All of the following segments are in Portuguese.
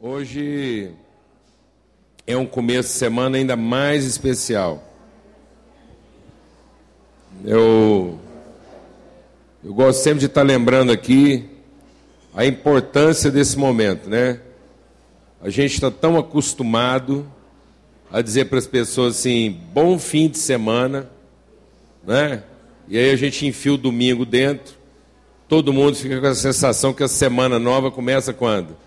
Hoje é um começo de semana ainda mais especial. Eu, eu gosto sempre de estar lembrando aqui a importância desse momento, né? A gente está tão acostumado a dizer para as pessoas assim, bom fim de semana, né? E aí a gente enfia o domingo dentro, todo mundo fica com a sensação que a semana nova começa quando?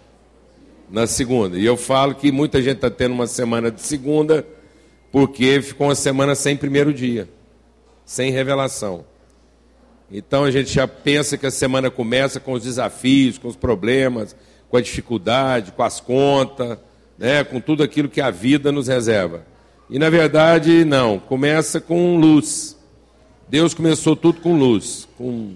Na segunda. E eu falo que muita gente está tendo uma semana de segunda porque ficou uma semana sem primeiro dia, sem revelação. Então a gente já pensa que a semana começa com os desafios, com os problemas, com a dificuldade, com as contas, né, com tudo aquilo que a vida nos reserva. E na verdade, não, começa com luz. Deus começou tudo com luz, com,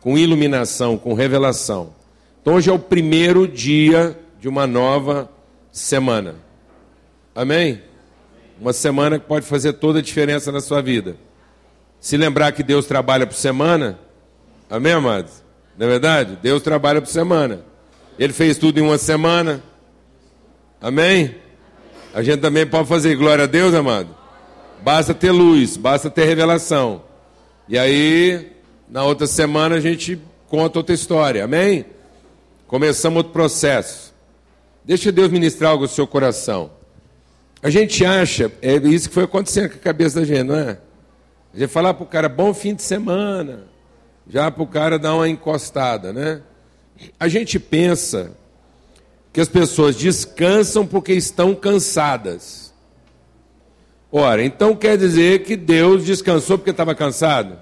com iluminação, com revelação. Então hoje é o primeiro dia de uma nova semana. Amém? Uma semana que pode fazer toda a diferença na sua vida. Se lembrar que Deus trabalha por semana, amém, amados? Não é verdade? Deus trabalha por semana. Ele fez tudo em uma semana. Amém? A gente também pode fazer glória a Deus, amado. Basta ter luz, basta ter revelação. E aí, na outra semana, a gente conta outra história. Amém? Começamos outro processo. Deixa Deus ministrar algo no seu coração. A gente acha, é isso que foi acontecendo com a cabeça da gente, não é? A gente falar para o cara, bom fim de semana, já para o cara dar uma encostada, né? A gente pensa que as pessoas descansam porque estão cansadas. Ora, então quer dizer que Deus descansou porque estava cansado?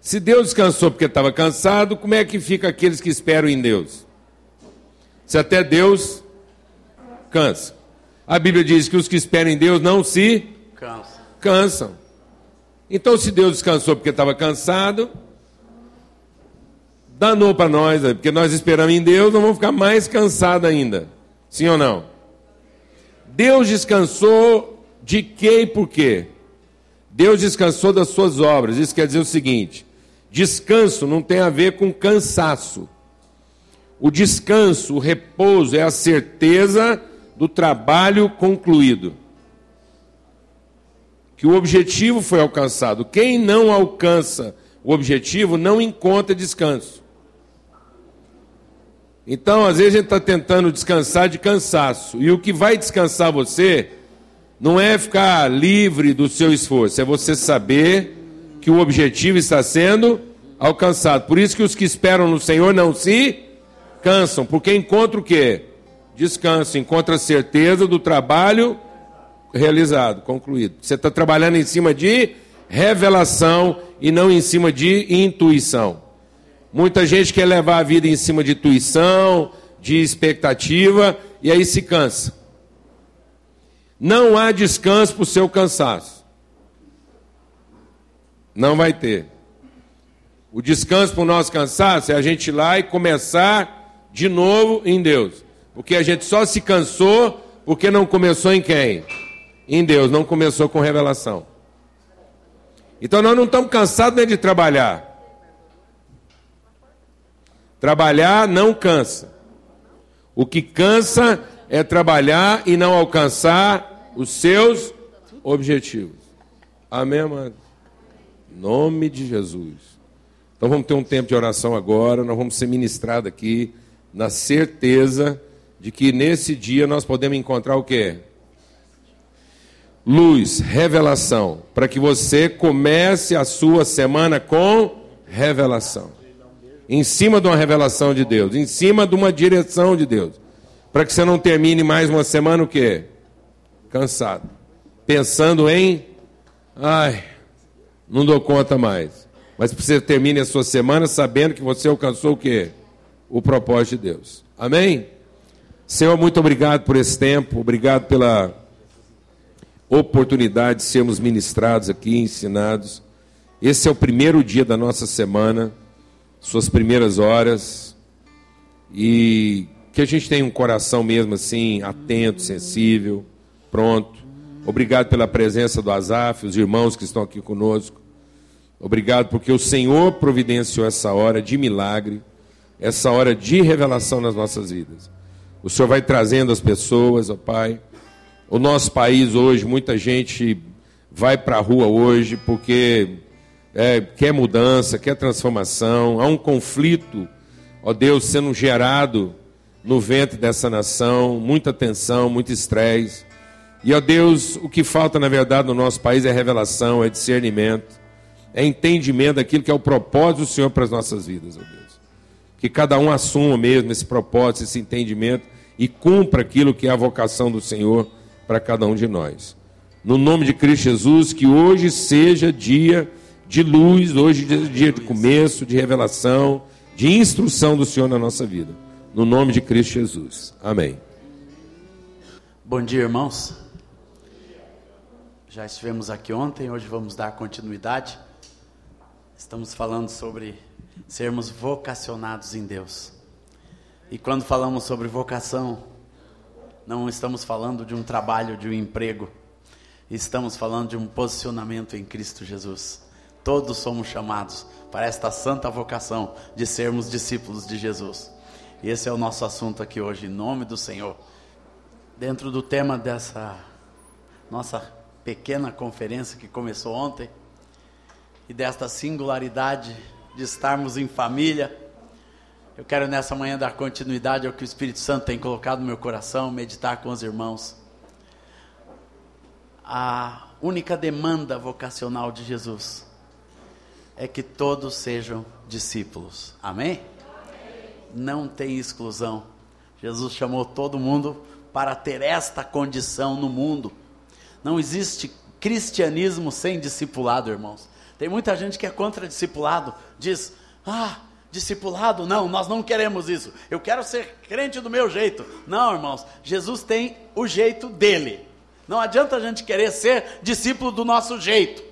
Se Deus descansou porque estava cansado, como é que fica aqueles que esperam em Deus? Se até Deus cansa. A Bíblia diz que os que esperam em Deus não se cansam. cansam. Então, se Deus descansou porque estava cansado, danou para nós, né? porque nós esperamos em Deus, não vamos ficar mais cansados ainda. Sim ou não? Deus descansou de quê e por quê? Deus descansou das suas obras. Isso quer dizer o seguinte: descanso não tem a ver com cansaço. O descanso, o repouso, é a certeza do trabalho concluído que o objetivo foi alcançado. Quem não alcança o objetivo não encontra descanso. Então, às vezes, a gente está tentando descansar de cansaço. E o que vai descansar você não é ficar livre do seu esforço, é você saber que o objetivo está sendo alcançado. Por isso que os que esperam no Senhor não se cansam, porque encontra o quê? Descanso, encontra a certeza do trabalho realizado, concluído. Você está trabalhando em cima de revelação e não em cima de intuição. Muita gente quer levar a vida em cima de intuição, de expectativa, e aí se cansa. Não há descanso para o seu cansaço. Não vai ter. O descanso para o nosso cansaço é a gente ir lá e começar de novo em Deus. Porque a gente só se cansou porque não começou em quem? em Deus, não começou com revelação. Então nós não estamos cansados nem de trabalhar. Trabalhar não cansa. O que cansa é trabalhar e não alcançar os seus objetivos. Amém, amado? Nome de Jesus. Então vamos ter um tempo de oração agora, nós vamos ser ministrados aqui na certeza de que nesse dia nós podemos encontrar o quê? luz, revelação, para que você comece a sua semana com revelação. Em cima de uma revelação de Deus, em cima de uma direção de Deus. Para que você não termine mais uma semana o quê? Cansado. Pensando em ai, não dou conta mais. Mas você termine a sua semana sabendo que você alcançou o quê? O propósito de Deus. Amém? Senhor, muito obrigado por esse tempo, obrigado pela oportunidade de sermos ministrados aqui, ensinados. Esse é o primeiro dia da nossa semana, suas primeiras horas, e que a gente tenha um coração mesmo assim, atento, sensível, pronto. Obrigado pela presença do Azaf, os irmãos que estão aqui conosco. Obrigado porque o Senhor providenciou essa hora de milagre, essa hora de revelação nas nossas vidas. o Senhor vai trazendo as pessoas, ó Pai. O nosso país hoje, muita gente vai para a rua hoje porque é, quer mudança, quer transformação. Há um conflito, ó Deus, sendo gerado no ventre dessa nação, muita tensão, muito estresse. E, ó Deus, o que falta na verdade no nosso país é revelação, é discernimento, é entendimento daquilo que é o propósito do Senhor para as nossas vidas, ó Deus que cada um assuma mesmo esse propósito, esse entendimento e cumpra aquilo que é a vocação do Senhor para cada um de nós. No nome de Cristo Jesus, que hoje seja dia de luz, hoje seja dia de começo, de revelação, de instrução do Senhor na nossa vida. No nome de Cristo Jesus. Amém. Bom dia, irmãos. Já estivemos aqui ontem, hoje vamos dar continuidade. Estamos falando sobre sermos vocacionados em Deus. E quando falamos sobre vocação, não estamos falando de um trabalho, de um emprego, estamos falando de um posicionamento em Cristo Jesus. Todos somos chamados para esta santa vocação de sermos discípulos de Jesus. E esse é o nosso assunto aqui hoje, em nome do Senhor. Dentro do tema dessa nossa pequena conferência que começou ontem, e desta singularidade de estarmos em família. Eu quero nessa manhã dar continuidade ao que o Espírito Santo tem colocado no meu coração, meditar com os irmãos. A única demanda vocacional de Jesus é que todos sejam discípulos. Amém? Não tem exclusão. Jesus chamou todo mundo para ter esta condição no mundo. Não existe cristianismo sem discipulado, irmãos. Tem muita gente que é contra discipulado, diz: "Ah, discipulado, não, nós não queremos isso. Eu quero ser crente do meu jeito". Não, irmãos, Jesus tem o jeito dele. Não adianta a gente querer ser discípulo do nosso jeito.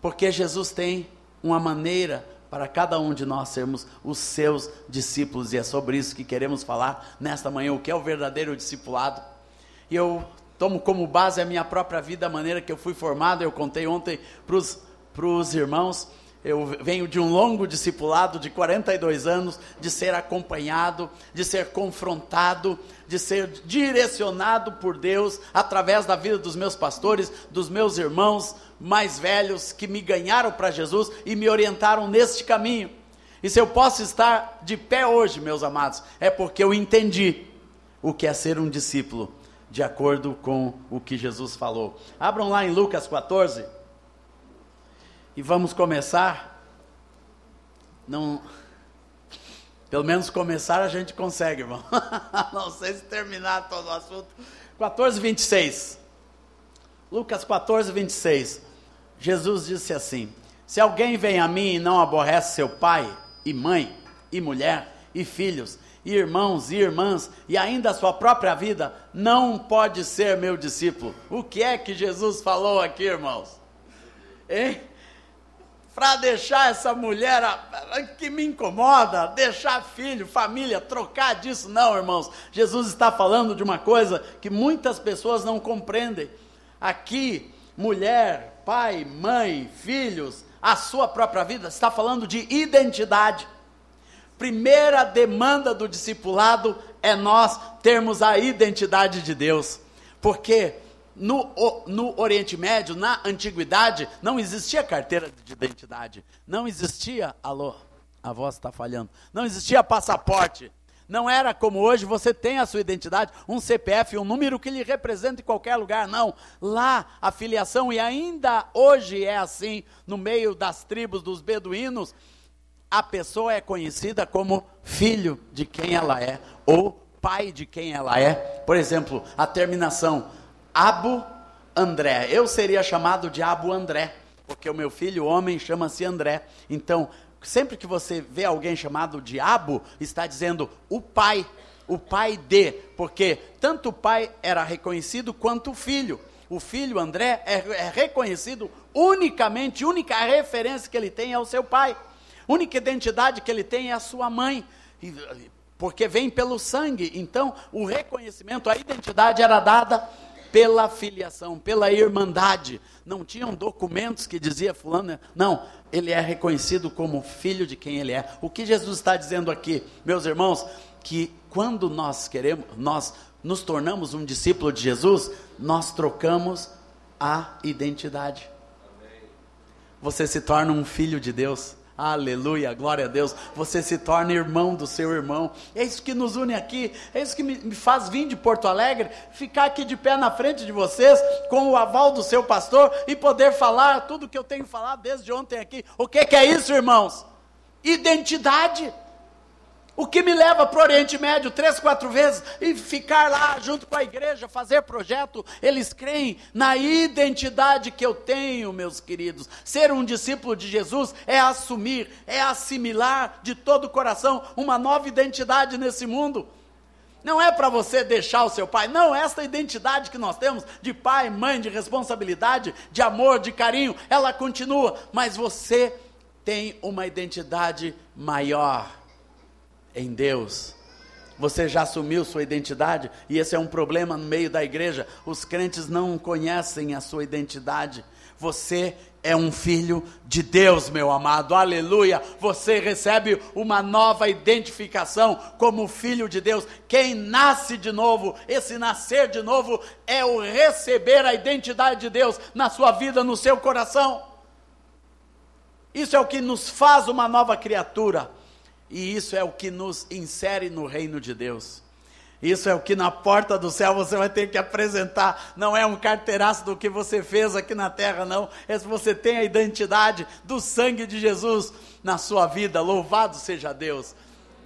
Porque Jesus tem uma maneira para cada um de nós sermos os seus discípulos, e é sobre isso que queremos falar nesta manhã, o que é o verdadeiro discipulado. E eu tomo como base a minha própria vida, a maneira que eu fui formado, eu contei ontem para os para os irmãos. Eu venho de um longo discipulado de 42 anos, de ser acompanhado, de ser confrontado, de ser direcionado por Deus através da vida dos meus pastores, dos meus irmãos mais velhos que me ganharam para Jesus e me orientaram neste caminho. E se eu posso estar de pé hoje, meus amados, é porque eu entendi o que é ser um discípulo, de acordo com o que Jesus falou. Abram lá em Lucas 14. E vamos começar. Não. Pelo menos começar a gente consegue, irmão. Não sei se terminar todo o assunto. 14, 26. Lucas 14, 26. Jesus disse assim: Se alguém vem a mim e não aborrece seu pai, e mãe, e mulher, e filhos, e irmãos e irmãs, e ainda a sua própria vida, não pode ser meu discípulo. O que é que Jesus falou aqui, irmãos? Hein? Para deixar essa mulher que me incomoda, deixar filho, família, trocar disso. Não, irmãos. Jesus está falando de uma coisa que muitas pessoas não compreendem. Aqui, mulher, pai, mãe, filhos, a sua própria vida, está falando de identidade. Primeira demanda do discipulado é nós termos a identidade de Deus. Porque no, no Oriente Médio, na antiguidade, não existia carteira de identidade, não existia, alô, a voz está falhando, não existia passaporte, não era como hoje, você tem a sua identidade, um CPF, um número que lhe representa em qualquer lugar, não. Lá a filiação, e ainda hoje é assim, no meio das tribos dos beduínos, a pessoa é conhecida como filho de quem ela é, ou pai de quem ela é. Por exemplo, a terminação Abu André. Eu seria chamado de Abu André, porque o meu filho, homem, chama-se André. Então, sempre que você vê alguém chamado de Abu, está dizendo o pai, o pai de, porque tanto o pai era reconhecido quanto o filho. O filho André é, é reconhecido unicamente, única referência que ele tem é o seu pai. Única identidade que ele tem é a sua mãe. Porque vem pelo sangue. Então, o reconhecimento, a identidade era dada pela filiação, pela irmandade. Não tinham documentos que dizia fulano, não, ele é reconhecido como filho de quem ele é. O que Jesus está dizendo aqui, meus irmãos, que quando nós queremos, nós nos tornamos um discípulo de Jesus, nós trocamos a identidade. Você se torna um filho de Deus. Aleluia, glória a Deus. Você se torna irmão do seu irmão. É isso que nos une aqui. É isso que me faz vir de Porto Alegre, ficar aqui de pé na frente de vocês, com o aval do seu pastor e poder falar tudo que eu tenho falado desde ontem aqui. O que, que é isso, irmãos? Identidade. O que me leva para o Oriente Médio três, quatro vezes e ficar lá junto com a igreja, fazer projeto, eles creem na identidade que eu tenho, meus queridos. Ser um discípulo de Jesus é assumir, é assimilar de todo o coração uma nova identidade nesse mundo. Não é para você deixar o seu pai, não, esta identidade que nós temos de pai, mãe, de responsabilidade, de amor, de carinho, ela continua, mas você tem uma identidade maior em Deus. Você já assumiu sua identidade? E esse é um problema no meio da igreja. Os crentes não conhecem a sua identidade. Você é um filho de Deus, meu amado, aleluia. Você recebe uma nova identificação como filho de Deus. Quem nasce de novo, esse nascer de novo, é o receber a identidade de Deus na sua vida, no seu coração. Isso é o que nos faz uma nova criatura. E isso é o que nos insere no reino de Deus. Isso é o que na porta do céu você vai ter que apresentar. Não é um carteiraço do que você fez aqui na terra, não. É se você tem a identidade do sangue de Jesus na sua vida. Louvado seja Deus.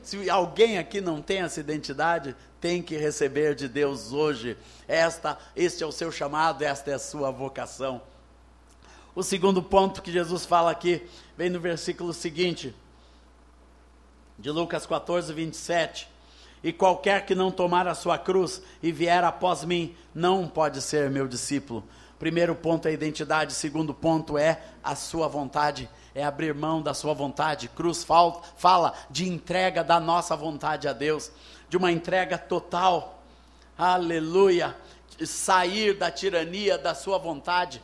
Se alguém aqui não tem essa identidade, tem que receber de Deus hoje. Esta, este é o seu chamado, esta é a sua vocação. O segundo ponto que Jesus fala aqui, vem no versículo seguinte de Lucas 14, 27. E qualquer que não tomar a sua cruz e vier após mim, não pode ser meu discípulo. Primeiro ponto é a identidade, segundo ponto é a sua vontade, é abrir mão da sua vontade. Cruz fala de entrega da nossa vontade a Deus, de uma entrega total. Aleluia! Sair da tirania da sua vontade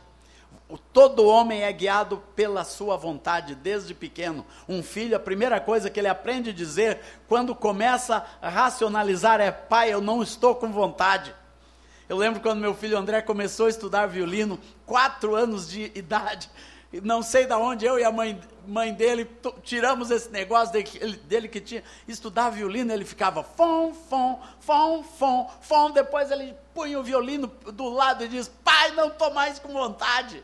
todo homem é guiado pela sua vontade desde pequeno. Um filho, a primeira coisa que ele aprende a dizer quando começa a racionalizar é: pai, eu não estou com vontade. Eu lembro quando meu filho André começou a estudar violino, quatro anos de idade. Não sei da onde eu e a mãe, mãe dele tiramos esse negócio dele, dele que tinha estudar violino, ele ficava fom, fom, fom, fom, fom. Depois ele punha o violino do lado e diz: Pai, não estou mais com vontade.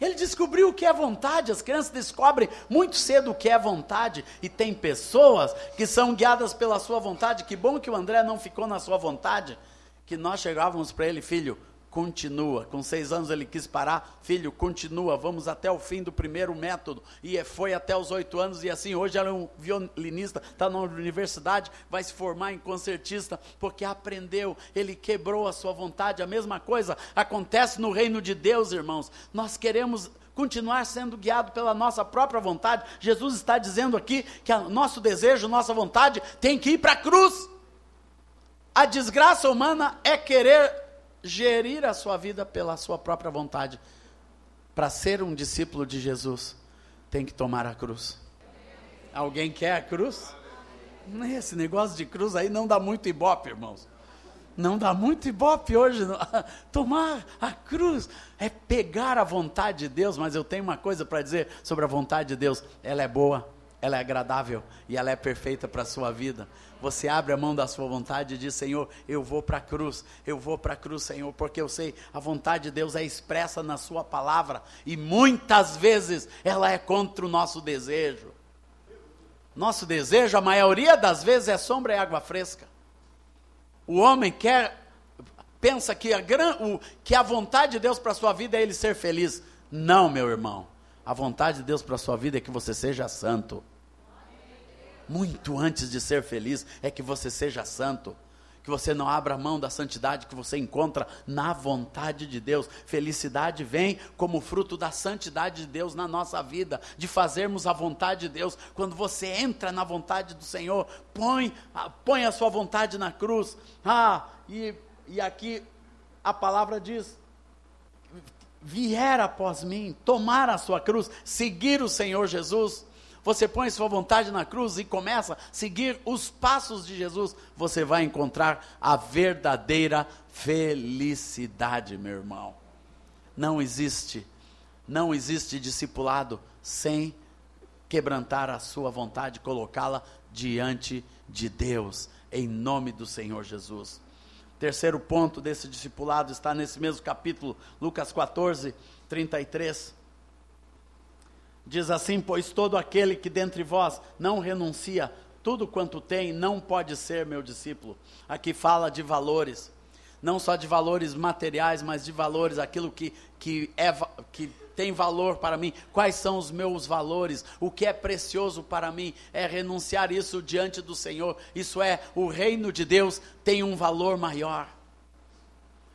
Ele descobriu o que é vontade, as crianças descobrem muito cedo o que é vontade, e tem pessoas que são guiadas pela sua vontade. Que bom que o André não ficou na sua vontade, que nós chegávamos para ele, filho, continua. Com seis anos ele quis parar, filho, continua, vamos até o fim do primeiro método. E é, foi até os oito anos, e assim, hoje ele é um violinista, está na universidade, vai se formar em concertista, porque aprendeu, ele quebrou a sua vontade. A mesma coisa acontece no reino de Deus, irmãos. Nós queremos continuar sendo guiado pela nossa própria vontade. Jesus está dizendo aqui que o nosso desejo, nossa vontade tem que ir para a cruz. A desgraça humana é querer gerir a sua vida pela sua própria vontade. Para ser um discípulo de Jesus, tem que tomar a cruz. Alguém quer a cruz? Esse negócio de cruz aí não dá muito ibope, irmãos. Não dá muito ibope hoje. Tomar a cruz é pegar a vontade de Deus, mas eu tenho uma coisa para dizer sobre a vontade de Deus: ela é boa, ela é agradável e ela é perfeita para a sua vida. Você abre a mão da sua vontade e diz: Senhor, eu vou para a cruz, eu vou para a cruz, Senhor, porque eu sei a vontade de Deus é expressa na Sua palavra e muitas vezes ela é contra o nosso desejo. Nosso desejo, a maioria das vezes, é sombra e água fresca. O homem quer, pensa que a, o, que a vontade de Deus para a sua vida é ele ser feliz. Não, meu irmão. A vontade de Deus para a sua vida é que você seja santo. Muito antes de ser feliz, é que você seja santo. Que você não abra mão da santidade que você encontra na vontade de Deus. Felicidade vem como fruto da santidade de Deus na nossa vida, de fazermos a vontade de Deus. Quando você entra na vontade do Senhor, põe, põe a sua vontade na cruz. Ah, e, e aqui a palavra diz: vier após mim, tomar a sua cruz, seguir o Senhor Jesus, você põe sua vontade na cruz e começa a seguir os passos de Jesus, você vai encontrar a verdadeira felicidade, meu irmão. Não existe, não existe discipulado sem quebrantar a sua vontade, colocá-la diante de Deus, em nome do Senhor Jesus. Terceiro ponto desse discipulado está nesse mesmo capítulo, Lucas 14, 33. Diz assim: Pois todo aquele que dentre vós não renuncia tudo quanto tem, não pode ser meu discípulo. Aqui fala de valores, não só de valores materiais, mas de valores, aquilo que, que, é, que tem valor para mim, quais são os meus valores, o que é precioso para mim, é renunciar isso diante do Senhor. Isso é, o reino de Deus tem um valor maior,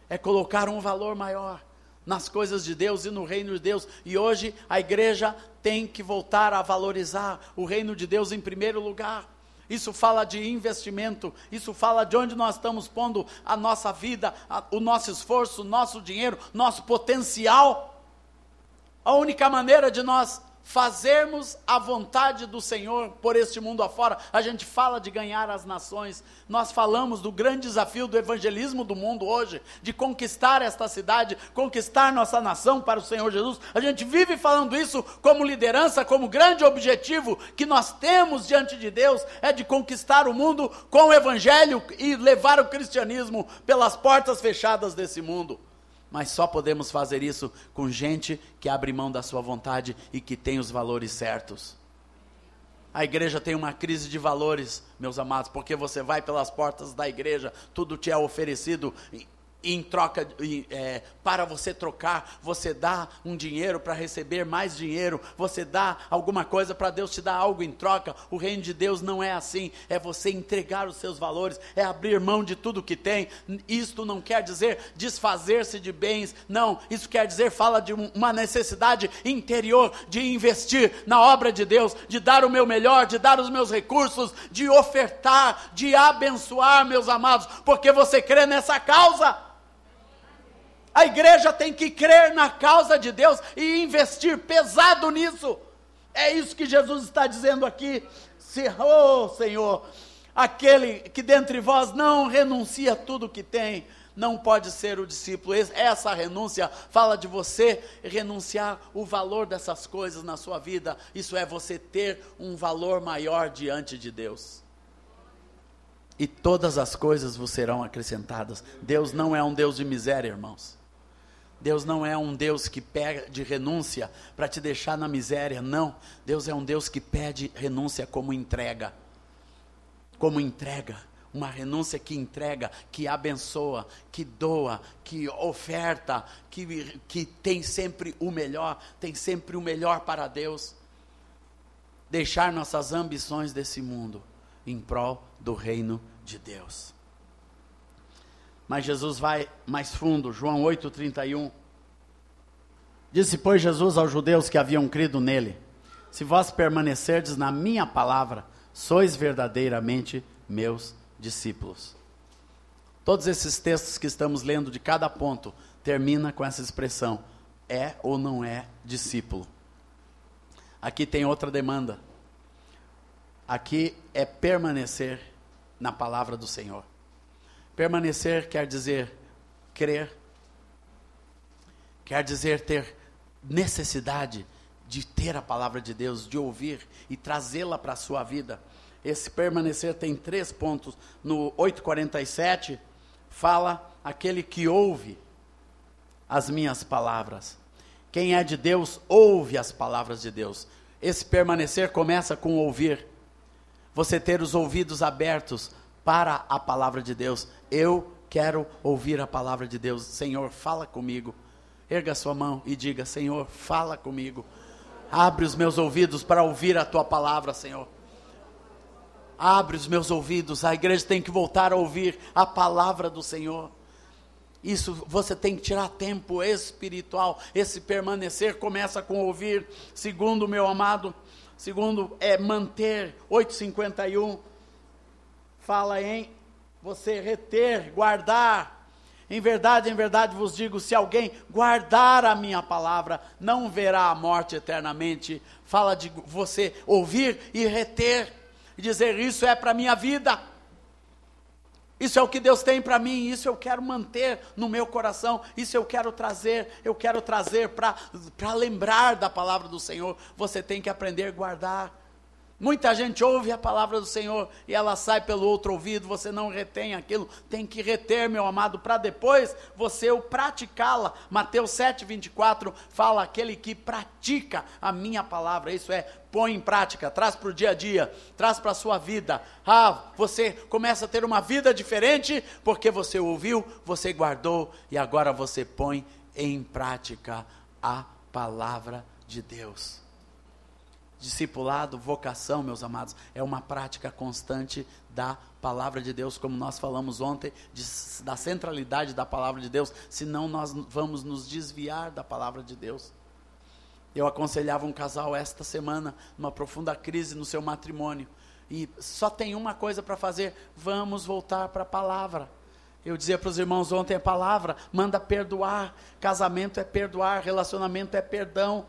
é colocar um valor maior nas coisas de Deus e no reino de Deus. E hoje a igreja tem que voltar a valorizar o reino de Deus em primeiro lugar. Isso fala de investimento, isso fala de onde nós estamos pondo a nossa vida, a, o nosso esforço, o nosso dinheiro, nosso potencial. A única maneira de nós fazermos a vontade do Senhor por este mundo afora. A gente fala de ganhar as nações, nós falamos do grande desafio do evangelismo do mundo hoje, de conquistar esta cidade, conquistar nossa nação para o Senhor Jesus. A gente vive falando isso como liderança, como grande objetivo que nós temos diante de Deus, é de conquistar o mundo com o evangelho e levar o cristianismo pelas portas fechadas desse mundo mas só podemos fazer isso com gente que abre mão da sua vontade e que tem os valores certos. A igreja tem uma crise de valores, meus amados, porque você vai pelas portas da igreja, tudo te é oferecido em troca, é, para você trocar, você dá um dinheiro para receber mais dinheiro, você dá alguma coisa para Deus te dar algo em troca. O reino de Deus não é assim, é você entregar os seus valores, é abrir mão de tudo que tem. Isto não quer dizer desfazer-se de bens, não, isso quer dizer, fala de uma necessidade interior de investir na obra de Deus, de dar o meu melhor, de dar os meus recursos, de ofertar, de abençoar, meus amados, porque você crê nessa causa. A igreja tem que crer na causa de Deus e investir pesado nisso. É isso que Jesus está dizendo aqui. Se, oh Senhor, aquele que dentre vós não renuncia tudo que tem, não pode ser o discípulo. Essa renúncia fala de você renunciar o valor dessas coisas na sua vida. Isso é você ter um valor maior diante de Deus. E todas as coisas vos serão acrescentadas. Deus não é um Deus de miséria, irmãos. Deus não é um Deus que pede renúncia para te deixar na miséria, não. Deus é um Deus que pede renúncia como entrega. Como entrega. Uma renúncia que entrega, que abençoa, que doa, que oferta, que, que tem sempre o melhor, tem sempre o melhor para Deus. Deixar nossas ambições desse mundo em prol do reino de Deus. Mas Jesus vai mais fundo, João 8,31. Disse, pois, Jesus aos judeus que haviam crido nele: Se vós permanecerdes na minha palavra, sois verdadeiramente meus discípulos. Todos esses textos que estamos lendo de cada ponto termina com essa expressão: é ou não é discípulo. Aqui tem outra demanda. Aqui é permanecer na palavra do Senhor. Permanecer quer dizer crer, quer dizer ter necessidade de ter a palavra de Deus, de ouvir e trazê-la para a sua vida. Esse permanecer tem três pontos. No 847, fala aquele que ouve as minhas palavras. Quem é de Deus, ouve as palavras de Deus. Esse permanecer começa com ouvir. Você ter os ouvidos abertos para a palavra de Deus. Eu quero ouvir a palavra de Deus. Senhor, fala comigo. Erga sua mão e diga: Senhor, fala comigo. Abre os meus ouvidos para ouvir a tua palavra, Senhor. Abre os meus ouvidos. A igreja tem que voltar a ouvir a palavra do Senhor. Isso você tem que tirar tempo espiritual. Esse permanecer começa com ouvir. Segundo, meu amado, segundo é manter. 851 fala em você reter, guardar. Em verdade, em verdade vos digo: se alguém guardar a minha palavra, não verá a morte eternamente. Fala de você ouvir e reter, e dizer: Isso é para a minha vida. Isso é o que Deus tem para mim, isso eu quero manter no meu coração, isso eu quero trazer, eu quero trazer para lembrar da palavra do Senhor. Você tem que aprender a guardar. Muita gente ouve a palavra do Senhor e ela sai pelo outro ouvido, você não retém aquilo, tem que reter, meu amado, para depois você o praticá-la. Mateus 7, 24 fala: aquele que pratica a minha palavra, isso é, põe em prática, traz para o dia a dia, traz para a sua vida. Ah, você começa a ter uma vida diferente porque você ouviu, você guardou e agora você põe em prática a palavra de Deus. Discipulado, vocação, meus amados, é uma prática constante da palavra de Deus, como nós falamos ontem, de, da centralidade da palavra de Deus, senão nós vamos nos desviar da palavra de Deus. Eu aconselhava um casal esta semana, numa profunda crise no seu matrimônio, e só tem uma coisa para fazer: vamos voltar para a palavra. Eu dizia para os irmãos ontem: a palavra manda perdoar, casamento é perdoar, relacionamento é perdão,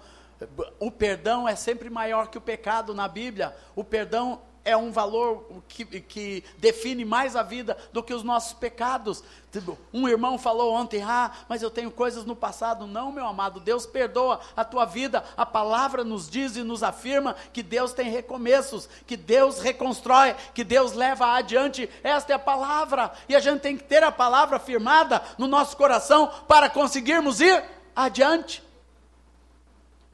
o perdão é sempre maior que o pecado na Bíblia. O perdão é um valor que, que, define mais a vida do que os nossos pecados. Tipo, um irmão falou ontem, ah, mas eu tenho coisas no passado. Não, meu amado, Deus perdoa a tua vida. A palavra nos diz e nos afirma que Deus tem recomeços, que Deus reconstrói, que Deus leva adiante. Esta é a palavra. E a gente tem que ter a palavra firmada no nosso coração para conseguirmos ir adiante.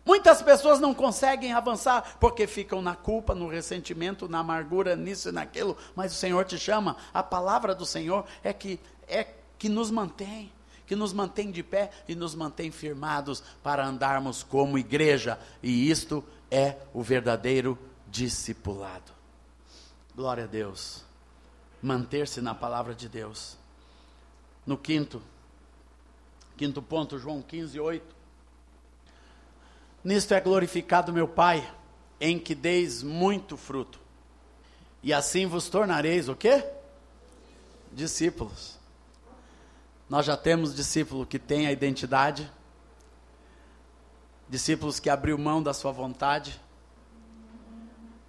Muitas pessoas não conseguem avançar porque ficam na culpa, no ressentimento, na amargura, nisso e naquilo, mas o Senhor te chama. A palavra do Senhor é que é que nos mantém, que nos mantém de pé e nos mantém firmados para andarmos como igreja, e isto é o verdadeiro discipulado. Glória a Deus. Manter-se na palavra de Deus. No quinto, quinto ponto, João 15, 8. Nisto é glorificado meu Pai, em que deis muito fruto. E assim vos tornareis o quê? Discípulos. Nós já temos discípulo que tem a identidade, discípulos que abriu mão da sua vontade,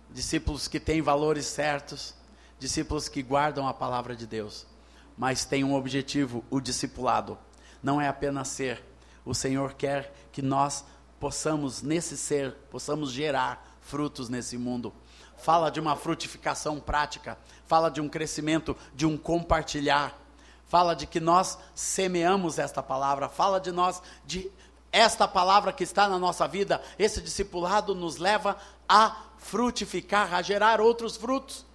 discípulos que têm valores certos, discípulos que guardam a palavra de Deus, mas tem um objetivo, o discipulado. Não é apenas ser. O Senhor quer que nós possamos nesse ser, possamos gerar frutos nesse mundo. Fala de uma frutificação prática, fala de um crescimento, de um compartilhar. Fala de que nós semeamos esta palavra, fala de nós de esta palavra que está na nossa vida, esse discipulado nos leva a frutificar, a gerar outros frutos.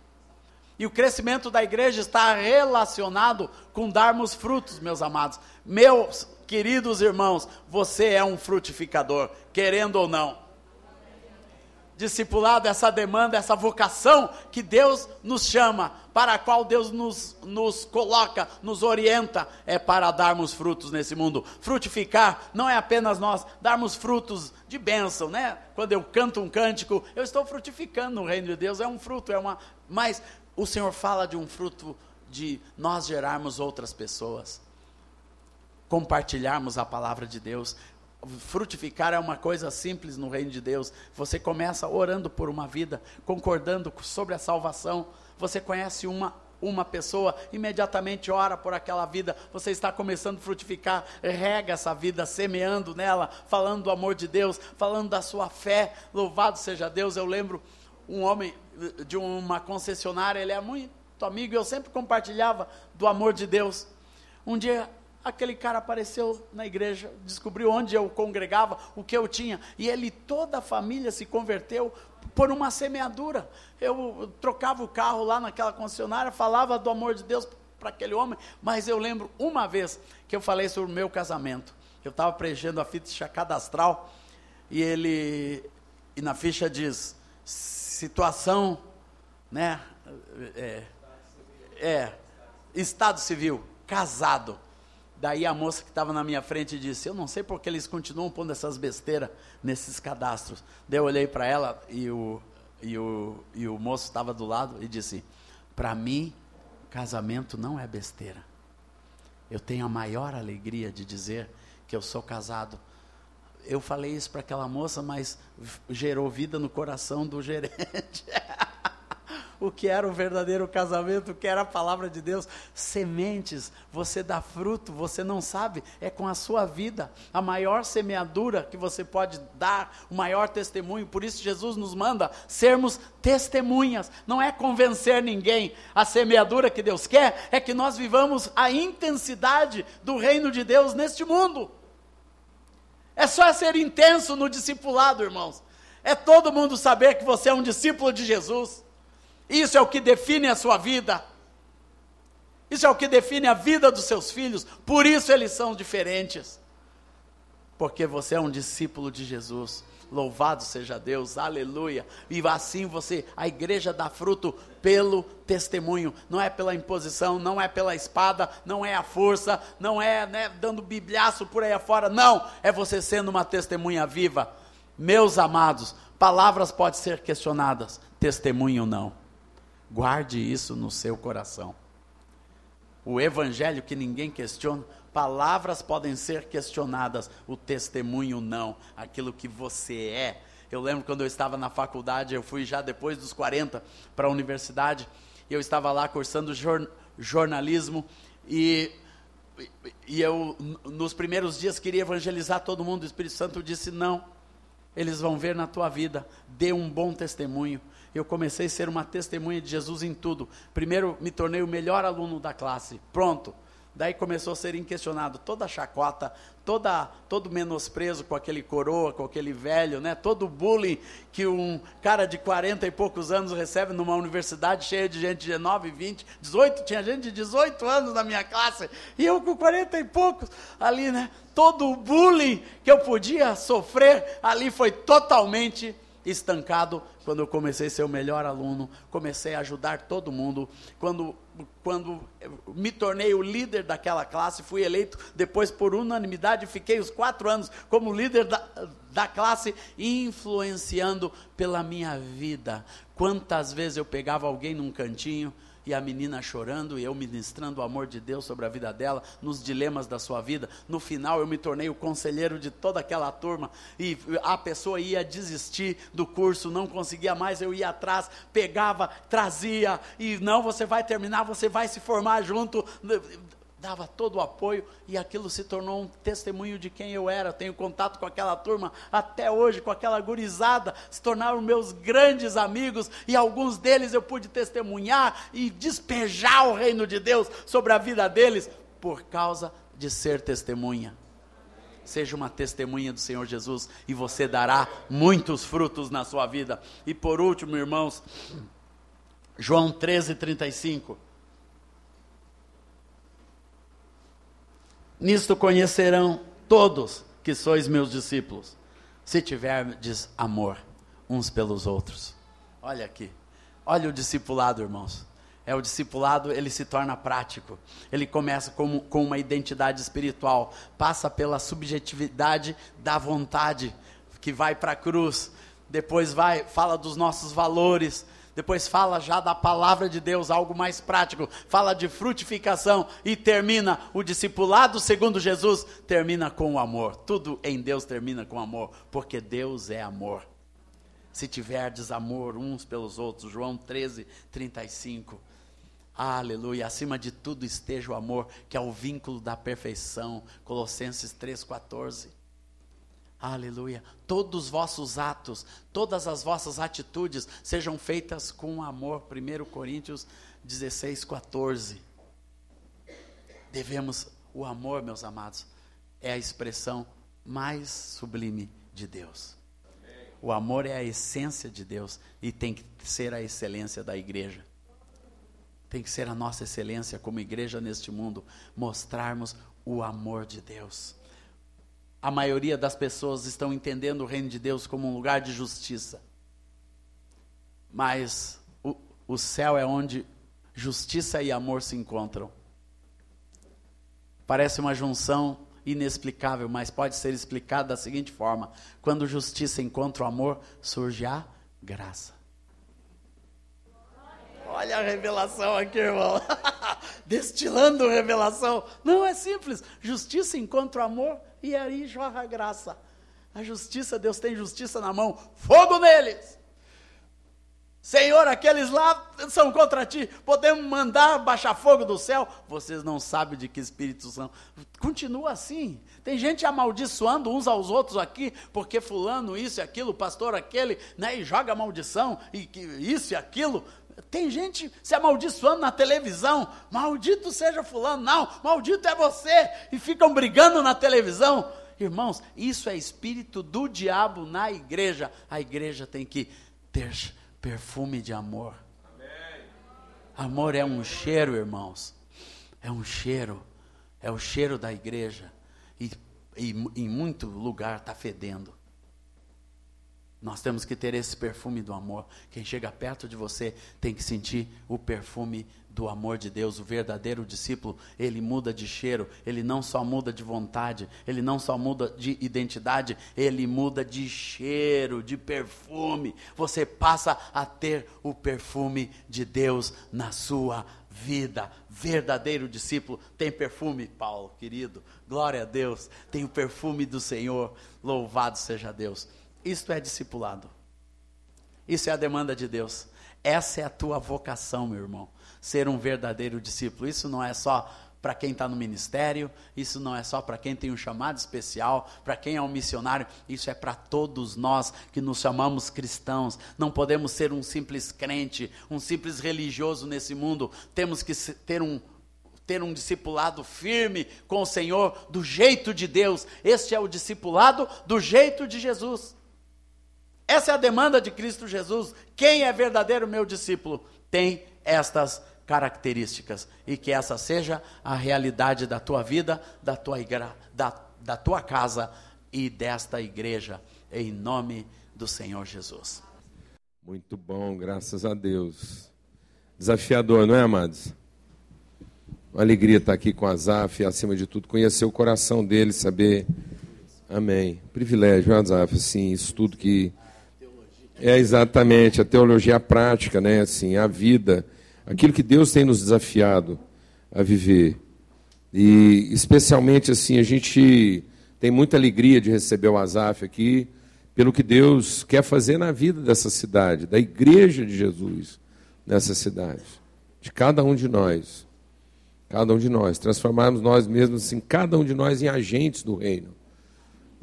E o crescimento da igreja está relacionado com darmos frutos, meus amados. Meus Queridos irmãos, você é um frutificador, querendo ou não. Discipulado, essa demanda, essa vocação que Deus nos chama, para a qual Deus nos, nos coloca, nos orienta, é para darmos frutos nesse mundo. Frutificar não é apenas nós darmos frutos de bênção, né? Quando eu canto um cântico, eu estou frutificando no reino de Deus, é um fruto, é uma. Mas o Senhor fala de um fruto de nós gerarmos outras pessoas compartilharmos a palavra de Deus. Frutificar é uma coisa simples no reino de Deus. Você começa orando por uma vida, concordando sobre a salvação. Você conhece uma uma pessoa, imediatamente ora por aquela vida, você está começando a frutificar, rega essa vida, semeando nela, falando do amor de Deus, falando da sua fé, louvado seja Deus. Eu lembro um homem de uma concessionária, ele é muito amigo, eu sempre compartilhava do amor de Deus. Um dia aquele cara apareceu na igreja, descobriu onde eu congregava, o que eu tinha, e ele, toda a família se converteu por uma semeadura. Eu trocava o carro lá naquela concessionária, falava do amor de Deus para aquele homem, mas eu lembro uma vez que eu falei sobre o meu casamento. Eu estava preenchendo a ficha cadastral e ele, e na ficha diz, situação, né, é, é estado civil, casado. Daí a moça que estava na minha frente disse: Eu não sei porque eles continuam pondo essas besteiras nesses cadastros. Daí eu olhei para ela e o, e, o, e o moço estava do lado e disse: Para mim, casamento não é besteira. Eu tenho a maior alegria de dizer que eu sou casado. Eu falei isso para aquela moça, mas gerou vida no coração do gerente. o que era o verdadeiro casamento, o que era a palavra de Deus. Sementes, você dá fruto, você não sabe, é com a sua vida. A maior semeadura que você pode dar, o maior testemunho. Por isso, Jesus nos manda sermos testemunhas. Não é convencer ninguém. A semeadura que Deus quer é que nós vivamos a intensidade do reino de Deus neste mundo. É só ser intenso no discipulado, irmãos. É todo mundo saber que você é um discípulo de Jesus. Isso é o que define a sua vida. Isso é o que define a vida dos seus filhos. Por isso eles são diferentes. Porque você é um discípulo de Jesus. Louvado seja Deus, aleluia. E assim você, a igreja dá fruto pelo testemunho, não é pela imposição, não é pela espada, não é a força, não é né, dando bibliaço por aí afora, não, é você sendo uma testemunha viva. Meus amados, palavras podem ser questionadas, testemunho não. Guarde isso no seu coração. O evangelho que ninguém questiona, palavras podem ser questionadas, o testemunho não, aquilo que você é. Eu lembro quando eu estava na faculdade, eu fui já depois dos 40 para a universidade, e eu estava lá cursando jor, jornalismo e e eu nos primeiros dias queria evangelizar todo mundo, o Espírito Santo disse: "Não. Eles vão ver na tua vida, dê um bom testemunho eu comecei a ser uma testemunha de Jesus em tudo. Primeiro, me tornei o melhor aluno da classe. Pronto. Daí começou a ser inquestionado toda a chacota, toda, todo menosprezo com aquele coroa, com aquele velho, né? todo bullying que um cara de 40 e poucos anos recebe numa universidade cheia de gente de 19, 20, 18, tinha gente de 18 anos na minha classe, e eu com 40 e poucos ali, né? Todo o bullying que eu podia sofrer ali foi totalmente estancado quando eu comecei a ser o melhor aluno, comecei a ajudar todo mundo, quando, quando me tornei o líder daquela classe, fui eleito depois por unanimidade, fiquei os quatro anos como líder da, da classe, influenciando pela minha vida. Quantas vezes eu pegava alguém num cantinho, e a menina chorando e eu ministrando o amor de Deus sobre a vida dela, nos dilemas da sua vida. No final eu me tornei o conselheiro de toda aquela turma. E a pessoa ia desistir do curso, não conseguia mais, eu ia atrás, pegava, trazia. E não, você vai terminar, você vai se formar junto dava todo o apoio e aquilo se tornou um testemunho de quem eu era. Tenho contato com aquela turma até hoje, com aquela gurizada, se tornaram meus grandes amigos e alguns deles eu pude testemunhar e despejar o reino de Deus sobre a vida deles por causa de ser testemunha. Seja uma testemunha do Senhor Jesus e você dará muitos frutos na sua vida. E por último, irmãos, João 13, 35. Nisto conhecerão todos que sois meus discípulos, se tiverdes amor uns pelos outros. Olha aqui, olha o discipulado, irmãos. É o discipulado, ele se torna prático. Ele começa com, com uma identidade espiritual, passa pela subjetividade da vontade, que vai para a cruz. Depois vai, fala dos nossos valores, depois fala já da palavra de Deus, algo mais prático, fala de frutificação e termina o discipulado segundo Jesus, termina com o amor. Tudo em Deus termina com amor, porque Deus é amor. Se tiverdes amor uns pelos outros, João 13, 35. Aleluia, acima de tudo esteja o amor, que é o vínculo da perfeição. Colossenses 3,14. Aleluia. Todos os vossos atos, todas as vossas atitudes sejam feitas com amor. 1 Coríntios 16, 14. Devemos, o amor, meus amados, é a expressão mais sublime de Deus. O amor é a essência de Deus e tem que ser a excelência da igreja. Tem que ser a nossa excelência como igreja neste mundo, mostrarmos o amor de Deus a maioria das pessoas estão entendendo o reino de Deus como um lugar de justiça. Mas o, o céu é onde justiça e amor se encontram. Parece uma junção inexplicável, mas pode ser explicada da seguinte forma: quando justiça encontra o amor, surge a graça. Olha a revelação aqui, irmão. destilando revelação. Não é simples. Justiça encontra o amor e aí jorra a graça. A justiça, Deus tem justiça na mão. Fogo neles! Senhor, aqueles lá são contra ti. Podemos mandar baixar fogo do céu. Vocês não sabem de que espírito são. Continua assim. Tem gente amaldiçoando uns aos outros aqui, porque fulano isso e aquilo, pastor aquele, né, e joga maldição, e isso e aquilo. Tem gente se amaldiçoando na televisão. Maldito seja fulano. Não, maldito é você. E ficam brigando na televisão. Irmãos, isso é espírito do diabo na igreja. A igreja tem que ter perfume de amor. Amém. Amor é um cheiro, irmãos. É um cheiro. É o cheiro da igreja. E, e em muito lugar está fedendo. Nós temos que ter esse perfume do amor. Quem chega perto de você tem que sentir o perfume do amor de Deus. O verdadeiro discípulo, ele muda de cheiro, ele não só muda de vontade, ele não só muda de identidade, ele muda de cheiro, de perfume. Você passa a ter o perfume de Deus na sua vida. Verdadeiro discípulo tem perfume, Paulo, querido. Glória a Deus. Tem o perfume do Senhor. Louvado seja Deus. Isto é discipulado. Isso é a demanda de Deus. Essa é a tua vocação, meu irmão. Ser um verdadeiro discípulo. Isso não é só para quem está no ministério, isso não é só para quem tem um chamado especial, para quem é um missionário, isso é para todos nós que nos chamamos cristãos. Não podemos ser um simples crente, um simples religioso nesse mundo. Temos que ter um, ter um discipulado firme com o Senhor, do jeito de Deus. Este é o discipulado do jeito de Jesus. Essa é a demanda de Cristo Jesus. Quem é verdadeiro meu discípulo tem estas características e que essa seja a realidade da tua vida, da tua, igra, da, da tua casa e desta igreja, em nome do Senhor Jesus. Muito bom, graças a Deus. Desafiador, não é, amados? Uma alegria estar aqui com Azaf acima de tudo, conhecer o coração dele, saber. Amém. Privilégio, Azaf, assim, isso tudo que é exatamente a teologia prática, né? Assim, a vida, aquilo que Deus tem nos desafiado a viver. E especialmente assim, a gente tem muita alegria de receber o Azaf aqui, pelo que Deus quer fazer na vida dessa cidade, da igreja de Jesus nessa cidade, de cada um de nós. Cada um de nós, transformarmos nós mesmos, assim, cada um de nós em agentes do reino.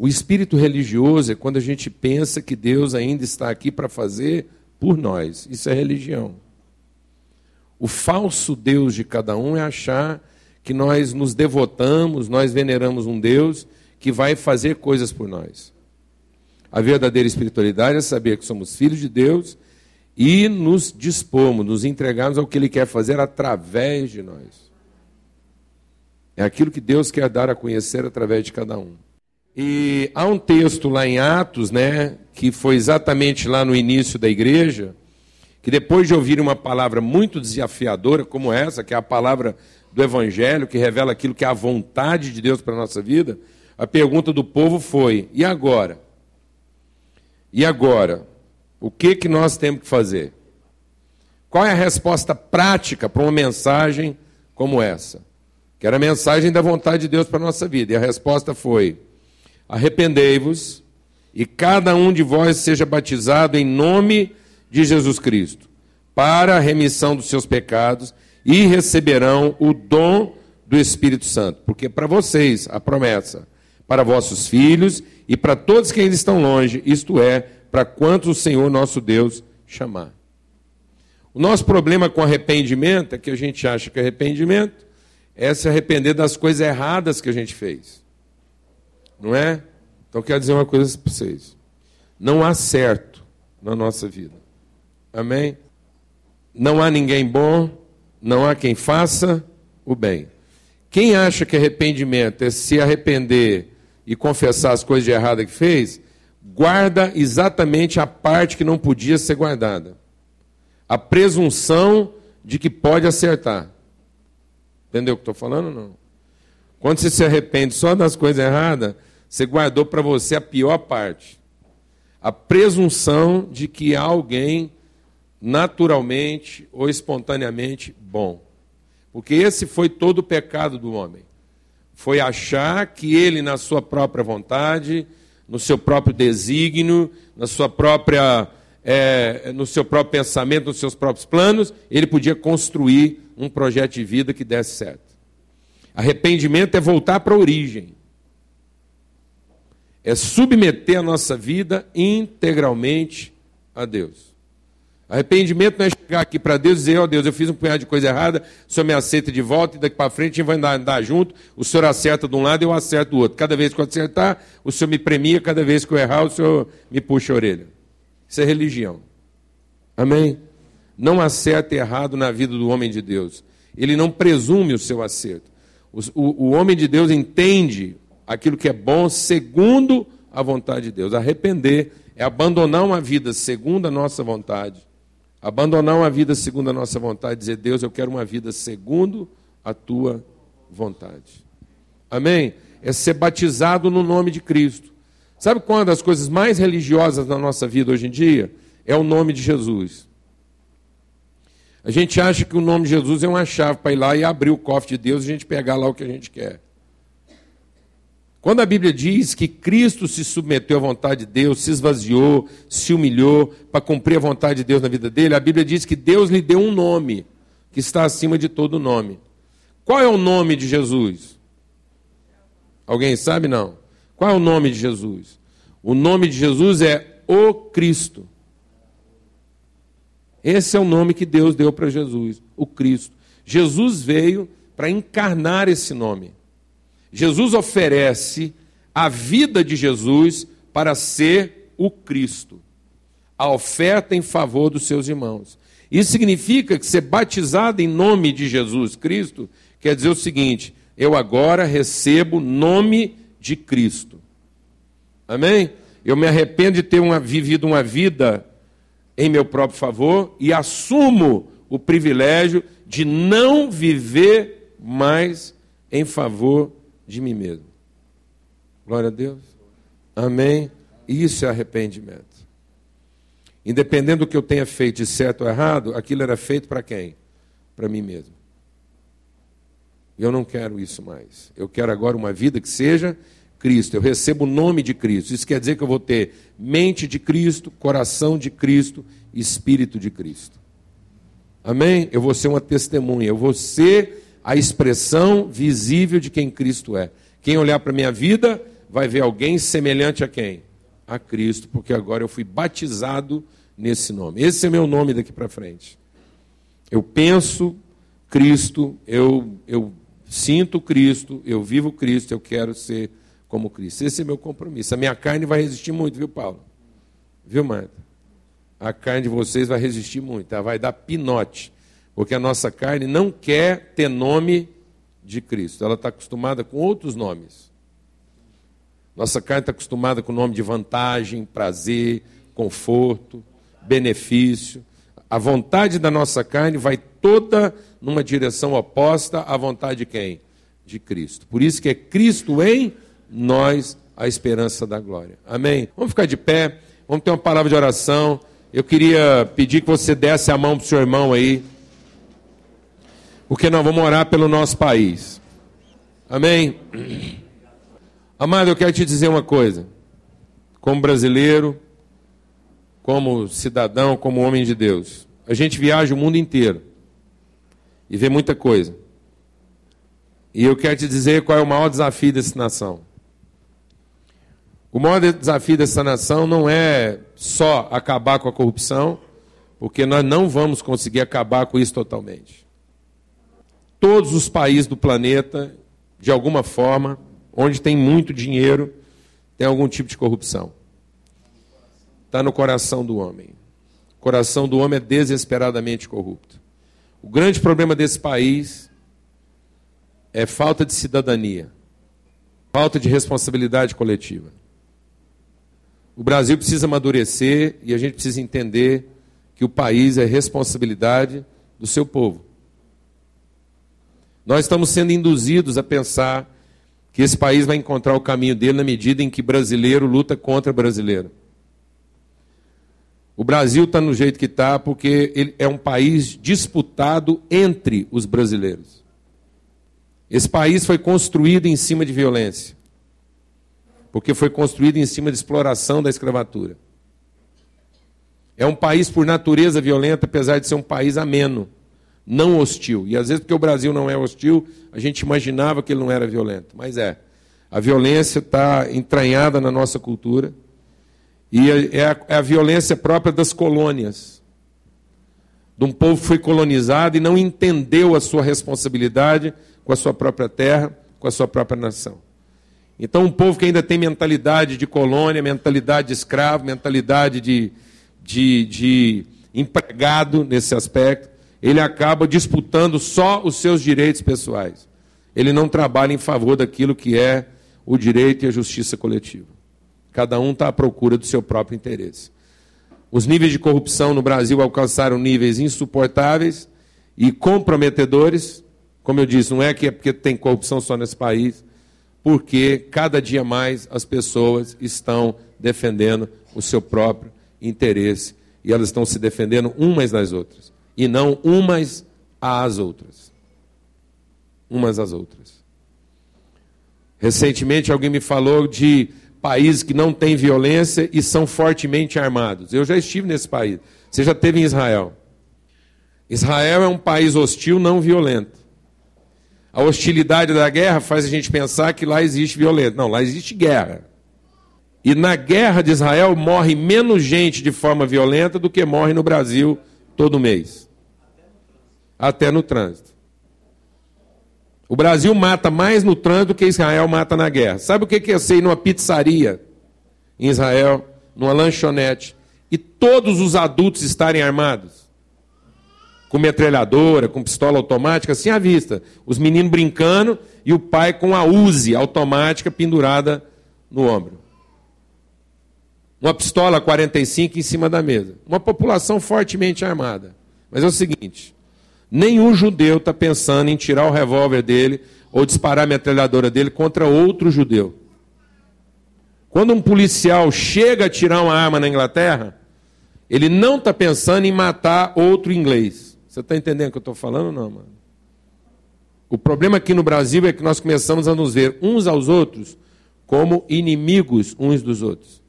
O espírito religioso é quando a gente pensa que Deus ainda está aqui para fazer por nós. Isso é religião. O falso Deus de cada um é achar que nós nos devotamos, nós veneramos um Deus que vai fazer coisas por nós. A verdadeira espiritualidade é saber que somos filhos de Deus e nos dispomos, nos entregamos ao que Ele quer fazer através de nós. É aquilo que Deus quer dar a conhecer através de cada um. E há um texto lá em Atos, né, que foi exatamente lá no início da igreja, que depois de ouvir uma palavra muito desafiadora como essa, que é a palavra do evangelho, que revela aquilo que é a vontade de Deus para a nossa vida, a pergunta do povo foi: e agora? E agora? O que que nós temos que fazer? Qual é a resposta prática para uma mensagem como essa? Que era a mensagem da vontade de Deus para a nossa vida. E a resposta foi: Arrependei-vos e cada um de vós seja batizado em nome de Jesus Cristo, para a remissão dos seus pecados, e receberão o dom do Espírito Santo. Porque para vocês a promessa, para vossos filhos e para todos que ainda estão longe, isto é, para quantos o Senhor nosso Deus chamar. O nosso problema com arrependimento é que a gente acha que arrependimento é se arrepender das coisas erradas que a gente fez. Não é? Então quero dizer uma coisa para vocês. Não há certo na nossa vida. Amém? Não há ninguém bom, não há quem faça o bem. Quem acha que arrependimento é se arrepender e confessar as coisas de errada que fez, guarda exatamente a parte que não podia ser guardada. A presunção de que pode acertar. Entendeu o que estou falando? Não. Quando você se arrepende só das coisas erradas, você guardou para você a pior parte. A presunção de que há alguém naturalmente ou espontaneamente bom. Porque esse foi todo o pecado do homem. Foi achar que ele, na sua própria vontade, no seu próprio desígnio, na sua própria, é, no seu próprio pensamento, nos seus próprios planos, ele podia construir um projeto de vida que desse certo. Arrependimento é voltar para a origem. É submeter a nossa vida integralmente a Deus. Arrependimento não é chegar aqui para Deus e dizer, ó oh, Deus, eu fiz um punhado de coisa errada, o Senhor me aceita de volta e daqui para frente a gente vai andar, andar junto, o Senhor acerta de um lado e eu acerto do outro. Cada vez que eu acertar, o Senhor me premia, cada vez que eu errar, o Senhor me puxa a orelha. Isso é religião. Amém? Não acerta errado na vida do homem de Deus. Ele não presume o seu acerto. O, o, o homem de Deus entende aquilo que é bom segundo a vontade de Deus. Arrepender é abandonar uma vida segundo a nossa vontade Abandonar uma vida segundo a nossa vontade, dizer, Deus, eu quero uma vida segundo a tua vontade. Amém? É ser batizado no nome de Cristo. Sabe qual é das coisas mais religiosas na nossa vida hoje em dia? É o nome de Jesus. A gente acha que o nome de Jesus é uma chave para ir lá e abrir o cofre de Deus e a gente pegar lá o que a gente quer. Quando a Bíblia diz que Cristo se submeteu à vontade de Deus, se esvaziou, se humilhou para cumprir a vontade de Deus na vida dele, a Bíblia diz que Deus lhe deu um nome que está acima de todo nome. Qual é o nome de Jesus? Alguém sabe não? Qual é o nome de Jesus? O nome de Jesus é o Cristo. Esse é o nome que Deus deu para Jesus, o Cristo. Jesus veio para encarnar esse nome. Jesus oferece a vida de Jesus para ser o Cristo, a oferta em favor dos seus irmãos. Isso significa que ser batizado em nome de Jesus Cristo quer dizer o seguinte: eu agora recebo nome de Cristo. Amém? Eu me arrependo de ter uma, vivido uma vida em meu próprio favor e assumo o privilégio de não viver mais em favor de mim mesmo. Glória a Deus. Amém. Isso é arrependimento. Independente do que eu tenha feito de certo ou errado, aquilo era feito para quem? Para mim mesmo. Eu não quero isso mais. Eu quero agora uma vida que seja Cristo. Eu recebo o nome de Cristo. Isso quer dizer que eu vou ter mente de Cristo, coração de Cristo, espírito de Cristo. Amém? Eu vou ser uma testemunha. Eu vou ser a expressão visível de quem Cristo é. Quem olhar para a minha vida vai ver alguém semelhante a quem? A Cristo, porque agora eu fui batizado nesse nome. Esse é meu nome daqui para frente. Eu penso Cristo, eu, eu sinto Cristo, eu vivo Cristo, eu quero ser como Cristo. Esse é meu compromisso. A minha carne vai resistir muito, viu, Paulo? Viu, Marta? A carne de vocês vai resistir muito, ela vai dar pinote. Porque a nossa carne não quer ter nome de Cristo, ela está acostumada com outros nomes. Nossa carne está acostumada com o nome de vantagem, prazer, conforto, benefício. A vontade da nossa carne vai toda numa direção oposta à vontade de quem? De Cristo. Por isso que é Cristo em nós a esperança da glória. Amém? Vamos ficar de pé, vamos ter uma palavra de oração. Eu queria pedir que você desse a mão para o seu irmão aí porque nós vamos orar pelo nosso país. Amém? Amado, eu quero te dizer uma coisa. Como brasileiro, como cidadão, como homem de Deus, a gente viaja o mundo inteiro e vê muita coisa. E eu quero te dizer qual é o maior desafio dessa nação. O maior desafio dessa nação não é só acabar com a corrupção, porque nós não vamos conseguir acabar com isso totalmente todos os países do planeta, de alguma forma, onde tem muito dinheiro, tem algum tipo de corrupção. Está no coração do homem. O coração do homem é desesperadamente corrupto. O grande problema desse país é falta de cidadania, falta de responsabilidade coletiva. O Brasil precisa amadurecer e a gente precisa entender que o país é responsabilidade do seu povo. Nós estamos sendo induzidos a pensar que esse país vai encontrar o caminho dele na medida em que brasileiro luta contra brasileiro. O Brasil está no jeito que está porque ele é um país disputado entre os brasileiros. Esse país foi construído em cima de violência, porque foi construído em cima de exploração da escravatura. É um país por natureza violenta, apesar de ser um país ameno, não hostil. E às vezes, porque o Brasil não é hostil, a gente imaginava que ele não era violento. Mas é. A violência está entranhada na nossa cultura. E é, é a, é a violência própria das colônias. De um povo que foi colonizado e não entendeu a sua responsabilidade com a sua própria terra, com a sua própria nação. Então, um povo que ainda tem mentalidade de colônia, mentalidade de escravo, mentalidade de, de, de empregado nesse aspecto, ele acaba disputando só os seus direitos pessoais. Ele não trabalha em favor daquilo que é o direito e a justiça coletiva. Cada um está à procura do seu próprio interesse. Os níveis de corrupção no Brasil alcançaram níveis insuportáveis e comprometedores. Como eu disse, não é que é porque tem corrupção só nesse país, porque cada dia mais as pessoas estão defendendo o seu próprio interesse e elas estão se defendendo umas das outras e não umas às outras. Umas às outras. Recentemente alguém me falou de países que não têm violência e são fortemente armados. Eu já estive nesse país. Você já esteve em Israel. Israel é um país hostil, não violento. A hostilidade da guerra faz a gente pensar que lá existe violência. Não, lá existe guerra. E na guerra de Israel morre menos gente de forma violenta do que morre no Brasil todo mês. Até no trânsito. O Brasil mata mais no trânsito do que Israel mata na guerra. Sabe o que é ser ir numa pizzaria em Israel, numa lanchonete, e todos os adultos estarem armados? Com metralhadora, com pistola automática, assim à vista. Os meninos brincando e o pai com a Uzi automática pendurada no ombro uma pistola 45 em cima da mesa. Uma população fortemente armada. Mas é o seguinte: nenhum judeu está pensando em tirar o revólver dele ou disparar a metralhadora dele contra outro judeu. Quando um policial chega a tirar uma arma na Inglaterra, ele não está pensando em matar outro inglês. Você está entendendo o que eu estou falando não, mano? O problema aqui no Brasil é que nós começamos a nos ver uns aos outros como inimigos uns dos outros.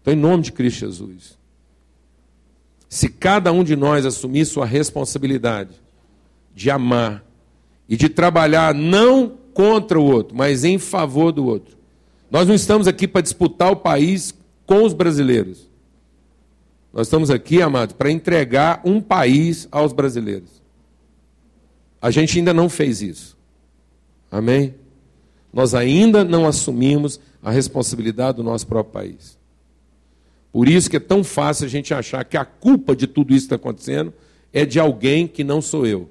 Então, em nome de Cristo Jesus, se cada um de nós assumir sua responsabilidade de amar e de trabalhar não contra o outro, mas em favor do outro. Nós não estamos aqui para disputar o país com os brasileiros. Nós estamos aqui, amados, para entregar um país aos brasileiros. A gente ainda não fez isso. Amém? Nós ainda não assumimos a responsabilidade do nosso próprio país. Por isso que é tão fácil a gente achar que a culpa de tudo isso que está acontecendo é de alguém que não sou eu.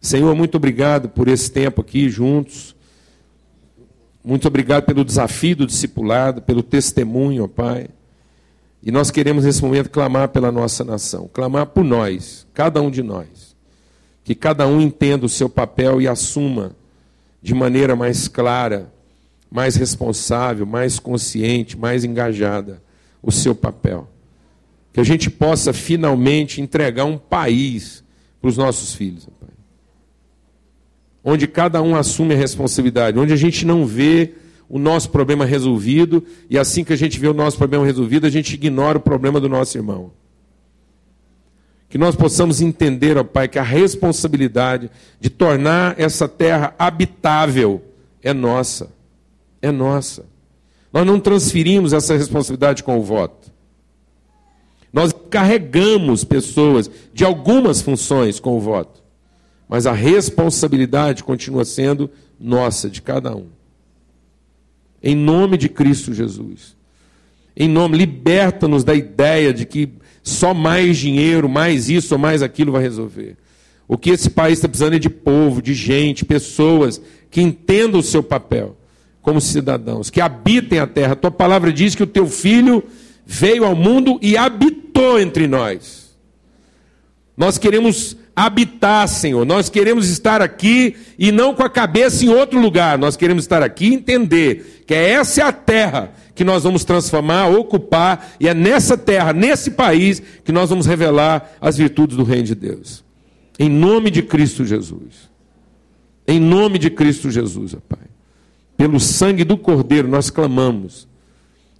Senhor, muito obrigado por esse tempo aqui juntos. Muito obrigado pelo desafio do discipulado, pelo testemunho, ó Pai. E nós queremos nesse momento clamar pela nossa nação, clamar por nós, cada um de nós. Que cada um entenda o seu papel e assuma de maneira mais clara mais responsável, mais consciente, mais engajada o seu papel. Que a gente possa finalmente entregar um país para os nossos filhos. Pai. Onde cada um assume a responsabilidade, onde a gente não vê o nosso problema resolvido e assim que a gente vê o nosso problema resolvido, a gente ignora o problema do nosso irmão. Que nós possamos entender, ó Pai, que a responsabilidade de tornar essa terra habitável é nossa é nossa. Nós não transferimos essa responsabilidade com o voto. Nós carregamos pessoas de algumas funções com o voto. Mas a responsabilidade continua sendo nossa, de cada um. Em nome de Cristo Jesus. Em nome, liberta-nos da ideia de que só mais dinheiro, mais isso ou mais aquilo vai resolver. O que esse país está precisando é de povo, de gente, pessoas que entendam o seu papel como cidadãos, que habitem a terra. Tua palavra diz que o teu filho veio ao mundo e habitou entre nós. Nós queremos habitar, Senhor. Nós queremos estar aqui e não com a cabeça em outro lugar. Nós queremos estar aqui e entender que essa é a terra que nós vamos transformar, ocupar, e é nessa terra, nesse país, que nós vamos revelar as virtudes do Reino de Deus. Em nome de Cristo Jesus. Em nome de Cristo Jesus, Pai. Pelo sangue do Cordeiro nós clamamos.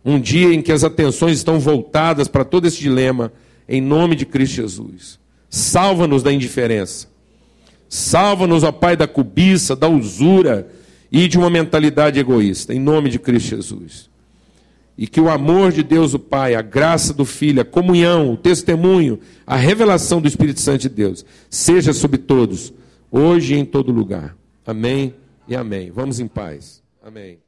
Um dia em que as atenções estão voltadas para todo esse dilema, em nome de Cristo Jesus. Salva-nos da indiferença. Salva-nos, ó Pai, da cobiça, da usura e de uma mentalidade egoísta, em nome de Cristo Jesus. E que o amor de Deus, o Pai, a graça do Filho, a comunhão, o testemunho, a revelação do Espírito Santo de Deus, seja sobre todos, hoje e em todo lugar. Amém e amém. Vamos em paz. Amém.